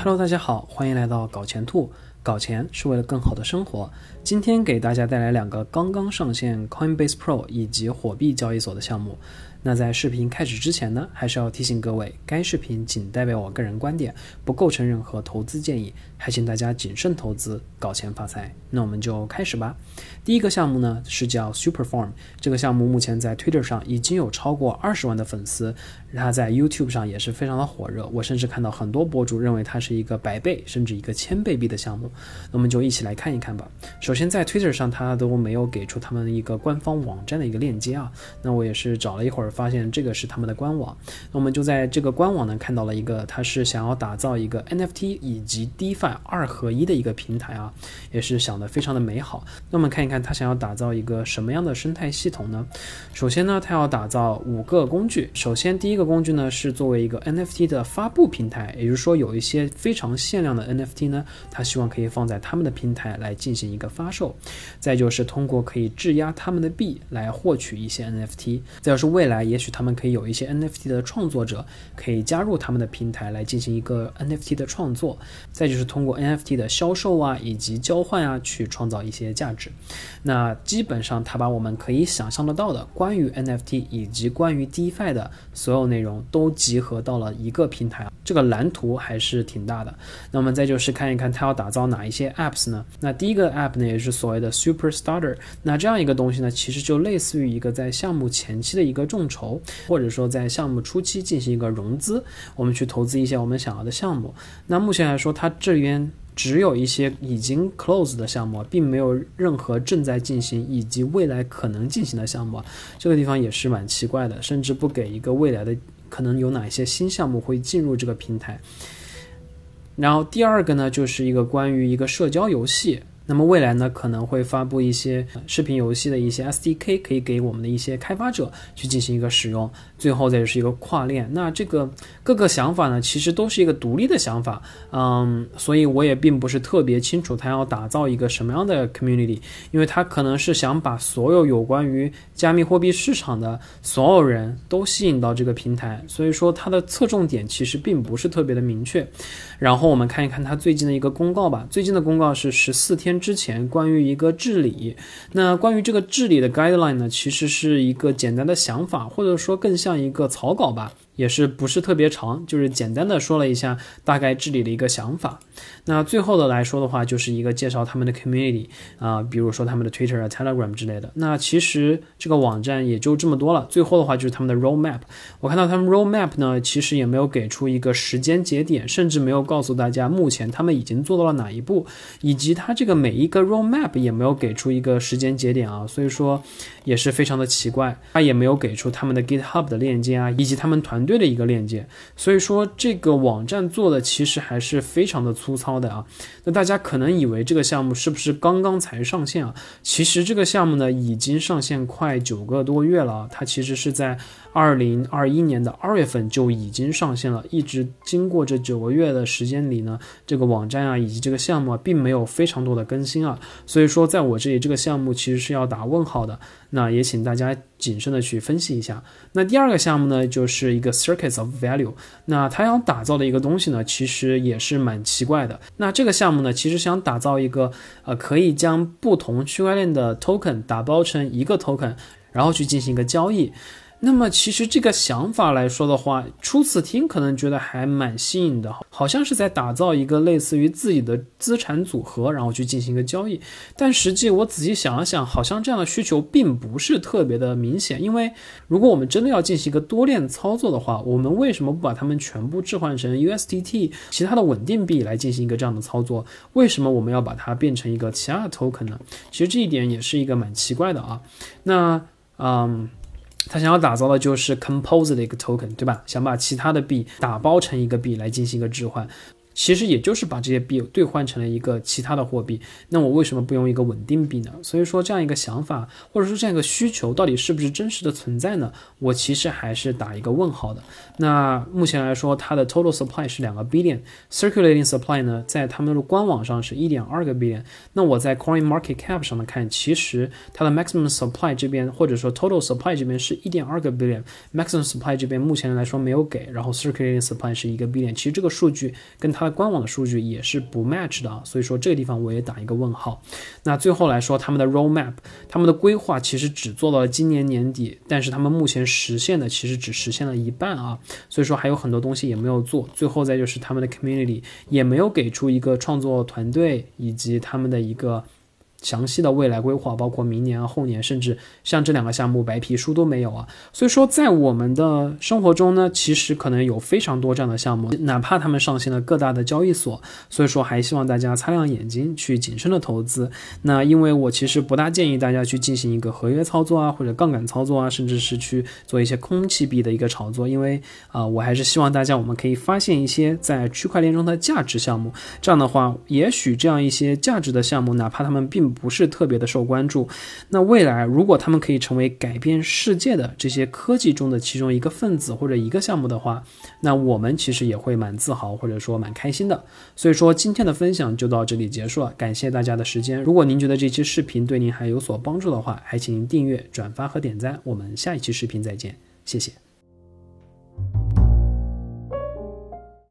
Hello，大家好，欢迎来到搞钱兔。搞钱是为了更好的生活。今天给大家带来两个刚刚上线 Coinbase Pro 以及火币交易所的项目。那在视频开始之前呢，还是要提醒各位，该视频仅代表我个人观点，不构成任何投资建议，还请大家谨慎投资，搞钱发财。那我们就开始吧。第一个项目呢是叫 Superform，这个项目目前在 Twitter 上已经有超过二十万的粉丝，它在 YouTube 上也是非常的火热。我甚至看到很多博主认为它是一个百倍甚至一个千倍币的项目。那我们就一起来看一看吧。首先在 Twitter 上，它都没有给出他们一个官方网站的一个链接啊。那我也是找了一会儿。发现这个是他们的官网，那我们就在这个官网呢看到了一个，他是想要打造一个 NFT 以及 DeFi 二合一的一个平台啊，也是想的非常的美好。那我们看一看他想要打造一个什么样的生态系统呢？首先呢，他要打造五个工具。首先第一个工具呢是作为一个 NFT 的发布平台，也就是说有一些非常限量的 NFT 呢，他希望可以可以放在他们的平台来进行一个发售。再就是通过可以质押他们的币来获取一些 NFT。再就是未来。也许他们可以有一些 NFT 的创作者可以加入他们的平台来进行一个 NFT 的创作，再就是通过 NFT 的销售啊以及交换啊去创造一些价值。那基本上他把我们可以想象得到的关于 NFT 以及关于 DeFi 的所有内容都集合到了一个平台，这个蓝图还是挺大的。那我们再就是看一看他要打造哪一些 Apps 呢？那第一个 App 呢也是所谓的 Super Starter，那这样一个东西呢，其实就类似于一个在项目前期的一个众。筹，或者说在项目初期进行一个融资，我们去投资一些我们想要的项目。那目前来说，它这边只有一些已经 close 的项目，并没有任何正在进行以及未来可能进行的项目。这个地方也是蛮奇怪的，甚至不给一个未来的可能有哪一些新项目会进入这个平台。然后第二个呢，就是一个关于一个社交游戏。那么未来呢，可能会发布一些视频游戏的一些 SDK，可以给我们的一些开发者去进行一个使用。最后再就是一个跨链。那这个各个想法呢，其实都是一个独立的想法，嗯，所以我也并不是特别清楚他要打造一个什么样的 community，因为他可能是想把所有有关于加密货币市场的所有人都吸引到这个平台，所以说它的侧重点其实并不是特别的明确。然后我们看一看他最近的一个公告吧，最近的公告是十四天。之前关于一个治理，那关于这个治理的 guideline 呢，其实是一个简单的想法，或者说更像一个草稿吧。也是不是特别长，就是简单的说了一下大概治理的一个想法。那最后的来说的话，就是一个介绍他们的 community 啊，比如说他们的 Twitter 啊、Telegram 之类的。那其实这个网站也就这么多了。最后的话就是他们的 roadmap。我看到他们 roadmap 呢，其实也没有给出一个时间节点，甚至没有告诉大家目前他们已经做到了哪一步，以及他这个每每一个 roadmap 也没有给出一个时间节点啊，所以说也是非常的奇怪。他也没有给出他们的 GitHub 的链接啊，以及他们团。队的一个链接，所以说这个网站做的其实还是非常的粗糙的啊。那大家可能以为这个项目是不是刚刚才上线啊？其实这个项目呢已经上线快九个多月了，它其实是在。二零二一年的二月份就已经上线了，一直经过这九个月的时间里呢，这个网站啊以及这个项目啊并没有非常多的更更新啊，所以说在我这里这个项目其实是要打问号的。那也请大家谨慎的去分析一下。那第二个项目呢，就是一个 Circuits of Value，那它要打造的一个东西呢，其实也是蛮奇怪的。那这个项目呢，其实想打造一个呃可以将不同区块链的 token 打包成一个 token，然后去进行一个交易。那么其实这个想法来说的话，初次听可能觉得还蛮新颖的，好像是在打造一个类似于自己的资产组合，然后去进行一个交易。但实际我仔细想了想，好像这样的需求并不是特别的明显。因为如果我们真的要进行一个多链操作的话，我们为什么不把它们全部置换成 USDT 其他的稳定币来进行一个这样的操作？为什么我们要把它变成一个其他的 token 呢？其实这一点也是一个蛮奇怪的啊。那嗯。他想要打造的就是 Compose 的一个 token，对吧？想把其他的币打包成一个币来进行一个置换。其实也就是把这些币兑换成了一个其他的货币，那我为什么不用一个稳定币呢？所以说这样一个想法或者说这样一个需求到底是不是真实的存在呢？我其实还是打一个问号的。那目前来说，它的 total supply 是两个 billion，circulating supply 呢，在他们的官网上是一点二个 billion。那我在 Coin Market Cap 上面看，其实它的 maximum supply 这边或者说 total supply 这边是一点二个 billion，maximum supply 这边目前来说没有给，然后 circulating supply 是一个 billion。其实这个数据跟它官网的数据也是不 match 的啊，所以说这个地方我也打一个问号。那最后来说，他们的 roadmap，他们的规划其实只做到了今年年底，但是他们目前实现的其实只实现了一半啊，所以说还有很多东西也没有做。最后再就是他们的 community 也没有给出一个创作团队以及他们的一个。详细的未来规划，包括明年、后年，甚至像这两个项目白皮书都没有啊。所以说，在我们的生活中呢，其实可能有非常多这样的项目，哪怕他们上线了各大的交易所。所以说，还希望大家擦亮眼睛去谨慎的投资。那因为我其实不大建议大家去进行一个合约操作啊，或者杠杆操作啊，甚至是去做一些空气币的一个炒作。因为啊，我还是希望大家我们可以发现一些在区块链中的价值项目。这样的话，也许这样一些价值的项目，哪怕他们并不是特别的受关注，那未来如果他们可以成为改变世界的这些科技中的其中一个分子或者一个项目的话，那我们其实也会蛮自豪或者说蛮开心的。所以说今天的分享就到这里结束了，感谢大家的时间。如果您觉得这期视频对您还有所帮助的话，还请您订阅、转发和点赞。我们下一期视频再见，谢谢。